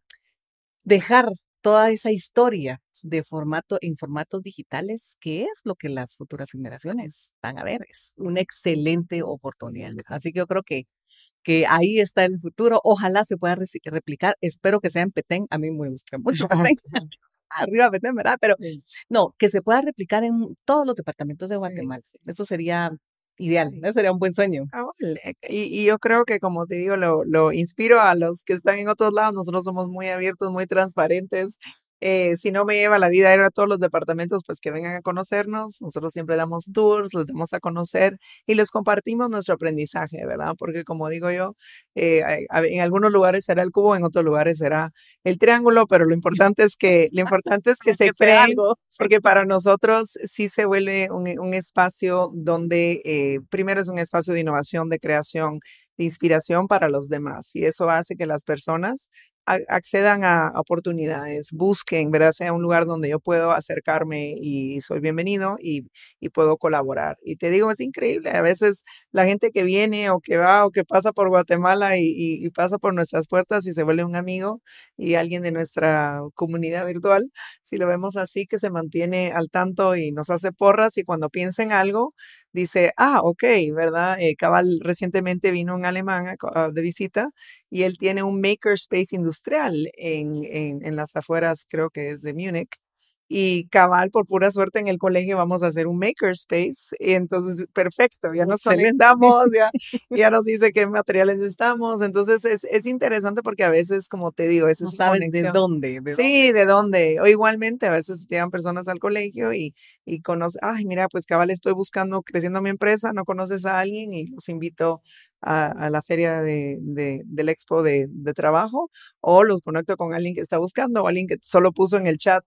dejar toda esa historia de formato en formatos digitales, que es lo que las futuras generaciones van a ver. Es una excelente oportunidad. Así que yo creo que, que ahí está el futuro. Ojalá se pueda replicar. Espero que sea en Petén. A mí me gusta mucho Petén. Arriba Petén, ¿verdad? Pero no, que se pueda replicar en todos los departamentos de Guatemala. Eso sería ideal, ¿no? sería un buen sueño. Ah, y, y, yo creo que, como te digo, lo, lo inspiro a los que están en otros lados. Nosotros somos muy abiertos, muy transparentes. Eh, si no me lleva la vida a ir a todos los departamentos, pues que vengan a conocernos. Nosotros siempre damos tours, los damos a conocer y les compartimos nuestro aprendizaje, ¿verdad? Porque como digo yo, eh, en algunos lugares será el cubo, en otros lugares será el triángulo, pero lo importante es que, lo importante es que se cree algo, porque para nosotros sí se vuelve un, un espacio donde eh, primero es un espacio de innovación, de creación, de inspiración para los demás y eso hace que las personas accedan a oportunidades, busquen, ¿verdad? Sea un lugar donde yo puedo acercarme y soy bienvenido y, y, puedo colaborar. Y te digo, es increíble. A veces la gente que viene o que va o que pasa por Guatemala y, pasa por nuestras puertas y se vuelve un amigo y alguien de nuestra comunidad virtual, si lo vemos así, que se mantiene al tanto y nos hace porras y cuando piensa en algo, dice, ah, ok, ¿verdad? Eh, Cabal recientemente vino un alemán de visita y él tiene un makerspace industrial en, en, en las afueras, creo que es de Múnich y cabal, por pura suerte en el colegio vamos a hacer un makerspace. Y entonces, perfecto, ya nos conectamos, ya, ya nos dice qué materiales estamos. Entonces, es, es interesante porque a veces, como te digo, es no sabes de dónde. sí, de dónde. O igualmente, a veces llegan personas al colegio y, y conocen, ay, mira, pues cabal, estoy buscando, creciendo mi empresa, no conoces a alguien y los invito a, a, la feria de, de, del expo de, de, trabajo o los conecto con alguien que está buscando o alguien que solo puso en el chat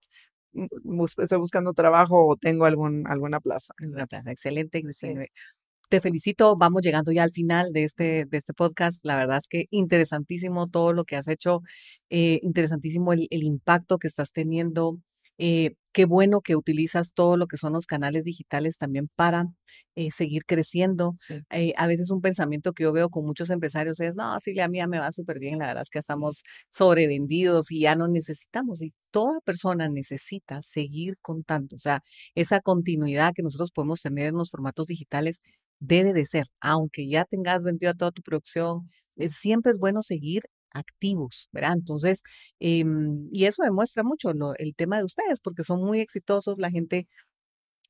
estoy buscando trabajo o tengo algún, alguna plaza. Alguna plaza, excelente, Te felicito, vamos llegando ya al final de este, de este podcast. La verdad es que interesantísimo todo lo que has hecho, eh, interesantísimo el, el, impacto que estás teniendo eh, qué bueno que utilizas todo lo que son los canales digitales también para eh, seguir creciendo. Eh, a veces un pensamiento que yo veo con muchos empresarios es, no, sí, la mía me va súper bien, la verdad es que estamos sobrevendidos y ya no necesitamos. Y toda persona necesita seguir contando. O sea, esa continuidad que nosotros podemos tener en los formatos digitales debe de ser, aunque ya tengas vendido toda tu producción, siempre es bueno seguir activos, ¿verdad? Entonces, em, y eso demuestra mucho lo, el tema de ustedes, porque son muy exitosos, la gente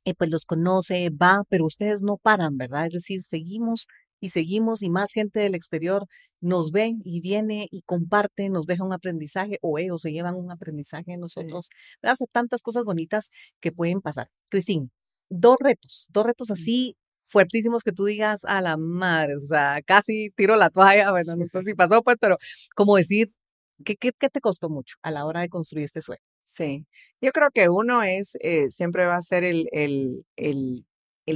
eh, pues los conoce, va, pero ustedes no paran, ¿verdad? Es decir, seguimos y seguimos y más gente del exterior nos ven y viene y comparte, nos deja un aprendizaje o ellos se llevan un aprendizaje de nosotros. ¿verdad? O tantas cosas bonitas que pueden pasar. Cristín, dos retos, dos retos así fuertísimos que tú digas a la madre, o sea, casi tiro la toalla, bueno, no sé si pasó, pues, pero como decir, ¿qué, qué, qué te costó mucho a la hora de construir este sueño? Sí, yo creo que uno es, eh, siempre va a ser el, el, el,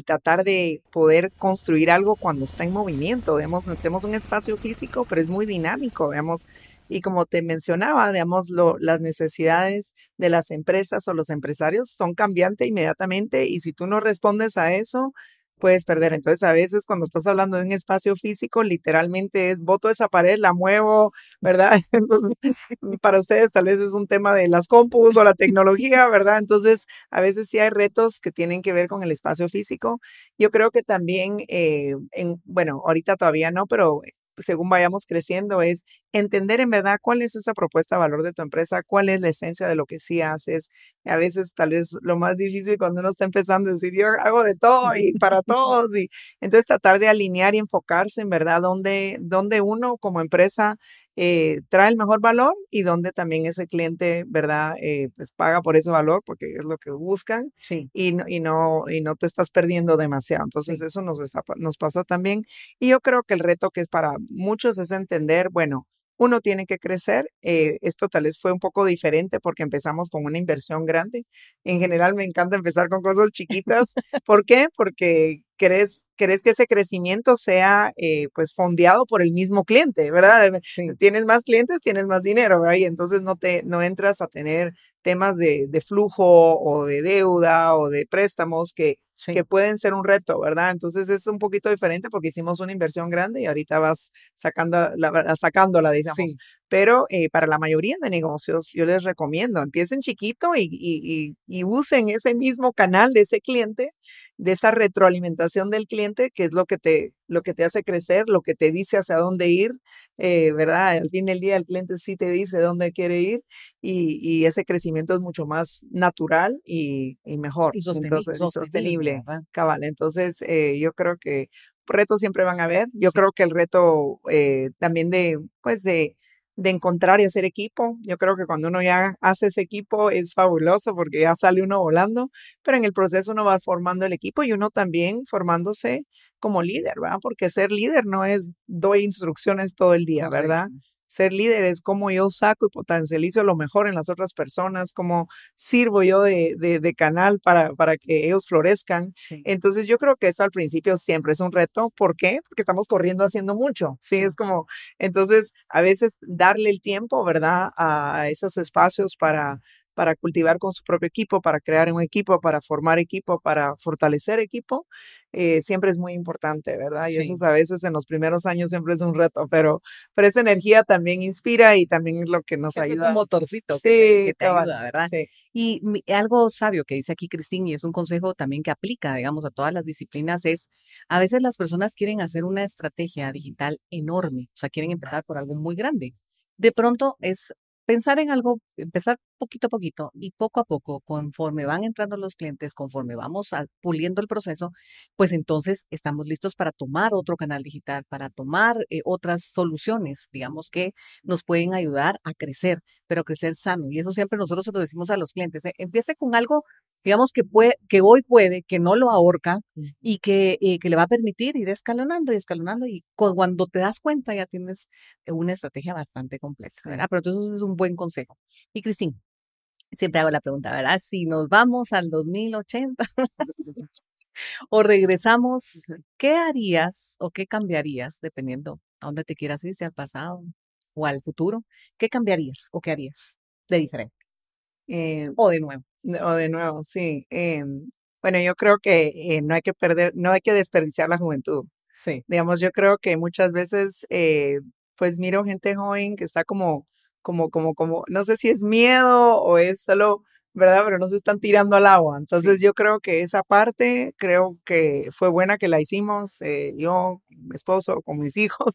tratar de poder construir algo cuando está en movimiento, digamos, tenemos un espacio físico, pero es muy dinámico, digamos, y como te mencionaba, digamos, lo, las necesidades de las empresas o los empresarios son cambiantes inmediatamente y si tú no respondes a eso, puedes perder. Entonces, a veces cuando estás hablando de un espacio físico, literalmente es, voto esa pared, la muevo, ¿verdad? Entonces, para ustedes tal vez es un tema de las compus o la tecnología, ¿verdad? Entonces, a veces sí hay retos que tienen que ver con el espacio físico. Yo creo que también, eh, en, bueno, ahorita todavía no, pero según vayamos creciendo, es entender en verdad cuál es esa propuesta de valor de tu empresa, cuál es la esencia de lo que sí haces. A veces tal vez lo más difícil cuando uno está empezando es decir, yo hago de todo y para todos. Y entonces tratar de alinear y enfocarse en verdad dónde, dónde uno como empresa eh, trae el mejor valor y donde también ese cliente, ¿verdad? Eh, pues paga por ese valor porque es lo que buscan sí. y, no, y, no, y no te estás perdiendo demasiado. Entonces eso nos, está, nos pasa también. Y yo creo que el reto que es para muchos es entender, bueno, uno tiene que crecer. Eh, esto tal vez fue un poco diferente porque empezamos con una inversión grande. En general me encanta empezar con cosas chiquitas. ¿Por qué? Porque querés, querés que ese crecimiento sea eh, pues fondeado por el mismo cliente, ¿verdad? Tienes más clientes, tienes más dinero, ¿verdad? Y entonces no, te, no entras a tener temas de, de flujo o de deuda o de préstamos que, que pueden ser un reto, ¿verdad? Entonces es un poquito diferente porque hicimos una inversión grande y ahorita vas sacando la, sacándola, digamos. Pero eh, para la mayoría de negocios yo les recomiendo, empiecen chiquito y, y, y, usen ese mismo canal de ese cliente, de esa retroalimentación del cliente, que es lo que te, lo que te hace crecer, lo que te dice hacia dónde ir, eh, ¿verdad? Al fin del día el cliente sí te dice dónde quiere ir y, y ese crecimiento es mucho más natural y, mejor. Y sostenible. Entonces, sostenible, cabal. Entonces, eh, yo creo que retos siempre van a haber. Yo creo que el reto eh, también de, pues de, de encontrar y hacer equipo. Yo creo que cuando uno ya hace ese equipo es fabuloso porque ya sale uno volando, pero en el proceso uno va formando el equipo y uno también formándose como líder, ¿verdad? Porque ser líder no es doy instrucciones todo el día, ¿verdad? Ser líder es cómo yo saco y potencializo lo mejor en las otras personas, cómo sirvo yo de, de, canal para, para que ellos florezcan. Entonces yo creo que eso al principio siempre es un reto. ¿Por qué? Porque estamos corriendo haciendo mucho. Sí, es como, entonces a veces darle el tiempo, ¿verdad? A esos espacios para para cultivar con su propio equipo, para crear un equipo, para formar equipo, para fortalecer equipo, eh, siempre es muy importante, ¿verdad? Y eso a veces en los primeros años siempre es un reto, pero, pero esa energía también inspira y también es lo que nos ayuda. Es un motorcito sí, que te, ayuda, ¿verdad? Sí. Y algo sabio que dice aquí Cristín, y es un consejo también que aplica, digamos, a todas las disciplinas, es a veces las personas quieren hacer una estrategia digital enorme, o sea, quieren empezar por algo muy grande. De pronto es pensar en algo, empezar poquito a poquito y poco a poco, conforme van entrando los clientes, conforme vamos puliendo el proceso, pues entonces estamos listos para tomar otro canal digital, para tomar eh, otras soluciones, digamos, que nos pueden ayudar a crecer, pero crecer sano. Y eso siempre nosotros se lo decimos a los clientes. ¿eh? Empiece con algo digamos que, puede, que hoy puede, que no lo ahorca y que, eh, que le va a permitir ir escalonando y escalonando y cuando te das cuenta ya tienes una estrategia bastante compleja, ¿verdad? Pero entonces es un buen consejo. Y Cristín, siempre hago la pregunta, ¿verdad? Si nos vamos al 2080 o regresamos, ¿qué harías o qué cambiarías, dependiendo a dónde te quieras ir, si al pasado o al futuro? ¿Qué cambiarías o qué harías de diferente? Eh, o de nuevo. O de nuevo, sí. Em, bueno, yo creo que eh, no hay que perder, no hay que desperdiciar la juventud. Sí. Digamos, yo creo que muchas veces, eh, pues miro gente joven que está como, como, como, como, no sé si es miedo o es solo ¿verdad? Pero no se están tirando al agua. Entonces yo creo que esa parte, creo que fue buena que la hicimos, eh, yo, mi esposo, con mis hijos,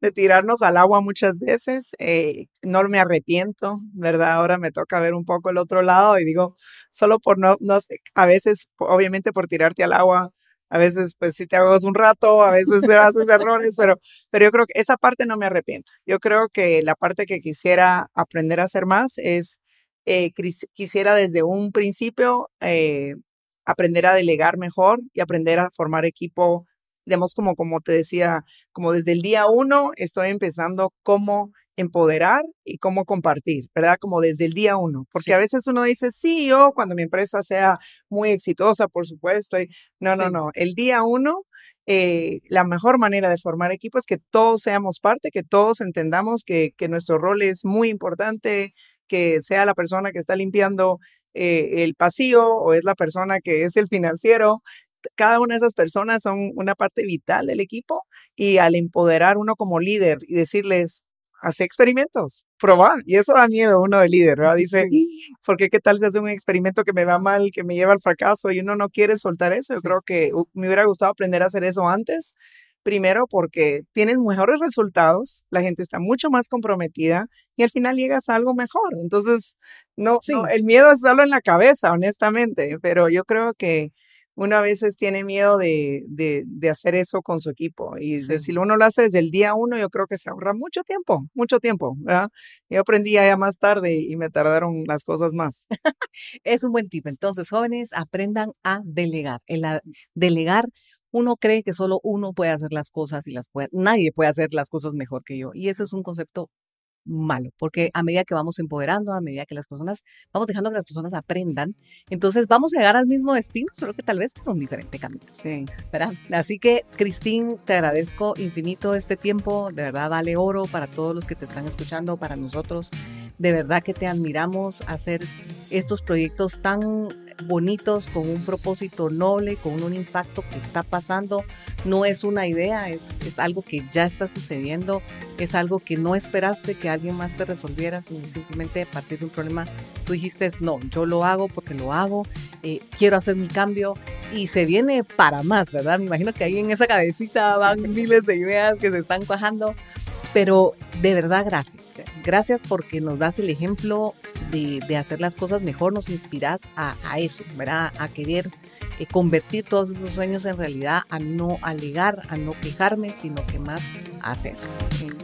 de tirarnos al agua muchas veces. Eh, no me arrepiento, ¿verdad? Ahora me toca ver un poco el otro lado y digo, solo por no, no sé, a veces, obviamente por tirarte al agua, a veces pues si te hagas un rato, a veces haces errores, pero, pero yo creo que esa parte no me arrepiento. Yo creo que la parte que quisiera aprender a hacer más es eh, quisiera desde un principio eh, aprender a delegar mejor y aprender a formar equipo, digamos, como, como te decía, como desde el día uno estoy empezando cómo empoderar y cómo compartir, ¿verdad? Como desde el día uno, porque a veces uno dice, sí, yo cuando mi empresa sea muy exitosa, por supuesto, y no, no, no, el día uno eh, la mejor manera de formar equipo es que todos seamos parte, que todos entendamos que, que, nuestro rol es muy importante, que sea la persona que está limpiando eh, el pasillo o es la persona que es el financiero, cada una de esas personas son una parte vital del equipo y al empoderar uno como líder y decirles, hace experimentos, proba. Y eso da miedo a uno de líder, ¿verdad? Dice, porque qué tal si hace un experimento que me va mal, que me lleva al fracaso y uno no quiere soltar eso? Yo creo que me hubiera gustado aprender a hacer eso antes. Primero porque tienes mejores resultados, la gente está mucho más comprometida y al final llegas a algo mejor. Entonces, no, no el miedo es solo en la cabeza, honestamente, pero yo creo que uno a veces tiene miedo de, de, hacer eso con su equipo. Y si uno lo hace desde el día uno, yo creo que se ahorra mucho tiempo, mucho tiempo, ¿verdad? Yo aprendí ya más tarde y me tardaron las cosas más. es un buen tip. Entonces, jóvenes, aprendan a delegar. El delegar uno cree que solo uno puede hacer las cosas y las puede, nadie puede hacer las cosas mejor que yo. Y ese es un concepto malo, porque a medida que vamos empoderando, a medida que las personas, vamos dejando que las personas aprendan, entonces vamos a llegar al mismo destino, solo que tal vez por un diferente camino. Sí. ¿verdad? Así que, Cristín, te agradezco infinito este tiempo, de verdad vale oro para todos los que te están escuchando, para nosotros, de verdad que te admiramos hacer estos proyectos tan bonitos, con un propósito noble, con un impacto que está pasando. No es una idea, es, es, algo que ya está sucediendo, es algo que no esperaste que alguien más te resolviera, sino simplemente a partir de un problema tú dijiste, no, yo lo hago porque lo hago, eh, quiero hacer mi cambio y se viene para más, ¿verdad? Me imagino que ahí en esa cabecita van miles de ideas que se están cuajando, pero de verdad gracias. Gracias porque nos das el ejemplo de, hacer las cosas mejor, nos inspiras a, eso, ¿verdad? A querer eh, convertir todos esos sueños en realidad, a no alegar, a no quejarme, sino que más a hacer.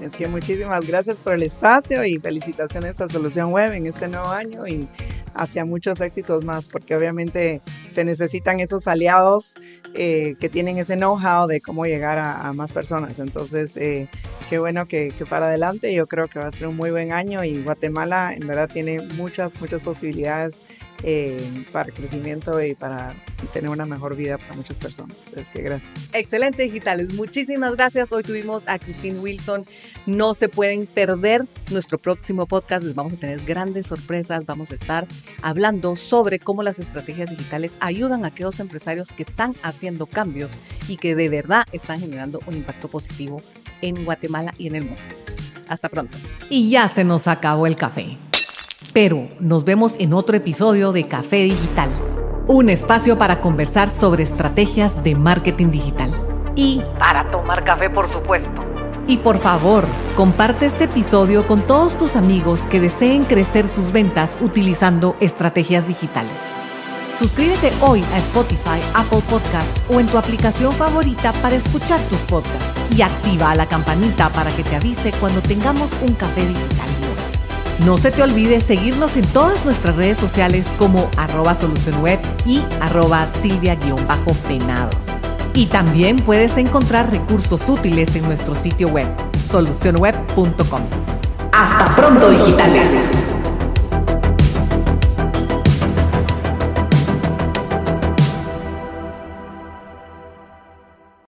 es que muchísimas gracias por el espacio y felicitaciones a Solución Web en este nuevo año y hacia muchos éxitos más, porque obviamente se necesitan esos aliados eh, que tienen ese know-how de cómo llegar a, más personas. Entonces, eh, qué bueno que, que, para adelante. Yo creo que va a ser un muy buen año y Guatemala en verdad tiene muchas, muchas posibilidades eh, para crecimiento y para tener una mejor vida para muchas personas. Es que gracias. Excelente, digitales. Muchísimas gracias. Hoy tuvimos a Christine Wilson. No se pueden perder nuestro próximo podcast. Les vamos a tener grandes sorpresas. Vamos a estar hablando sobre cómo las estrategias digitales ayudan a aquellos empresarios que están haciendo cambios y que de verdad están generando un impacto positivo en Guatemala y en el mundo. Hasta pronto. Y ya se nos acabó el café. Pero nos vemos en otro episodio de Café Digital, un espacio para conversar sobre estrategias de marketing digital. Y para tomar café, por supuesto. Y por favor, comparte este episodio con todos tus amigos que deseen crecer sus ventas utilizando estrategias digitales. Suscríbete hoy a Spotify, Apple Podcast o en tu aplicación favorita para escuchar tus podcasts y activa la campanita para que te avise cuando tengamos un café digital. No se te olvide seguirnos en todas nuestras redes sociales como arroba solucionweb y arroba silvia-penados. Y también puedes encontrar recursos útiles en nuestro sitio web, solucionweb.com. Hasta pronto, digitales.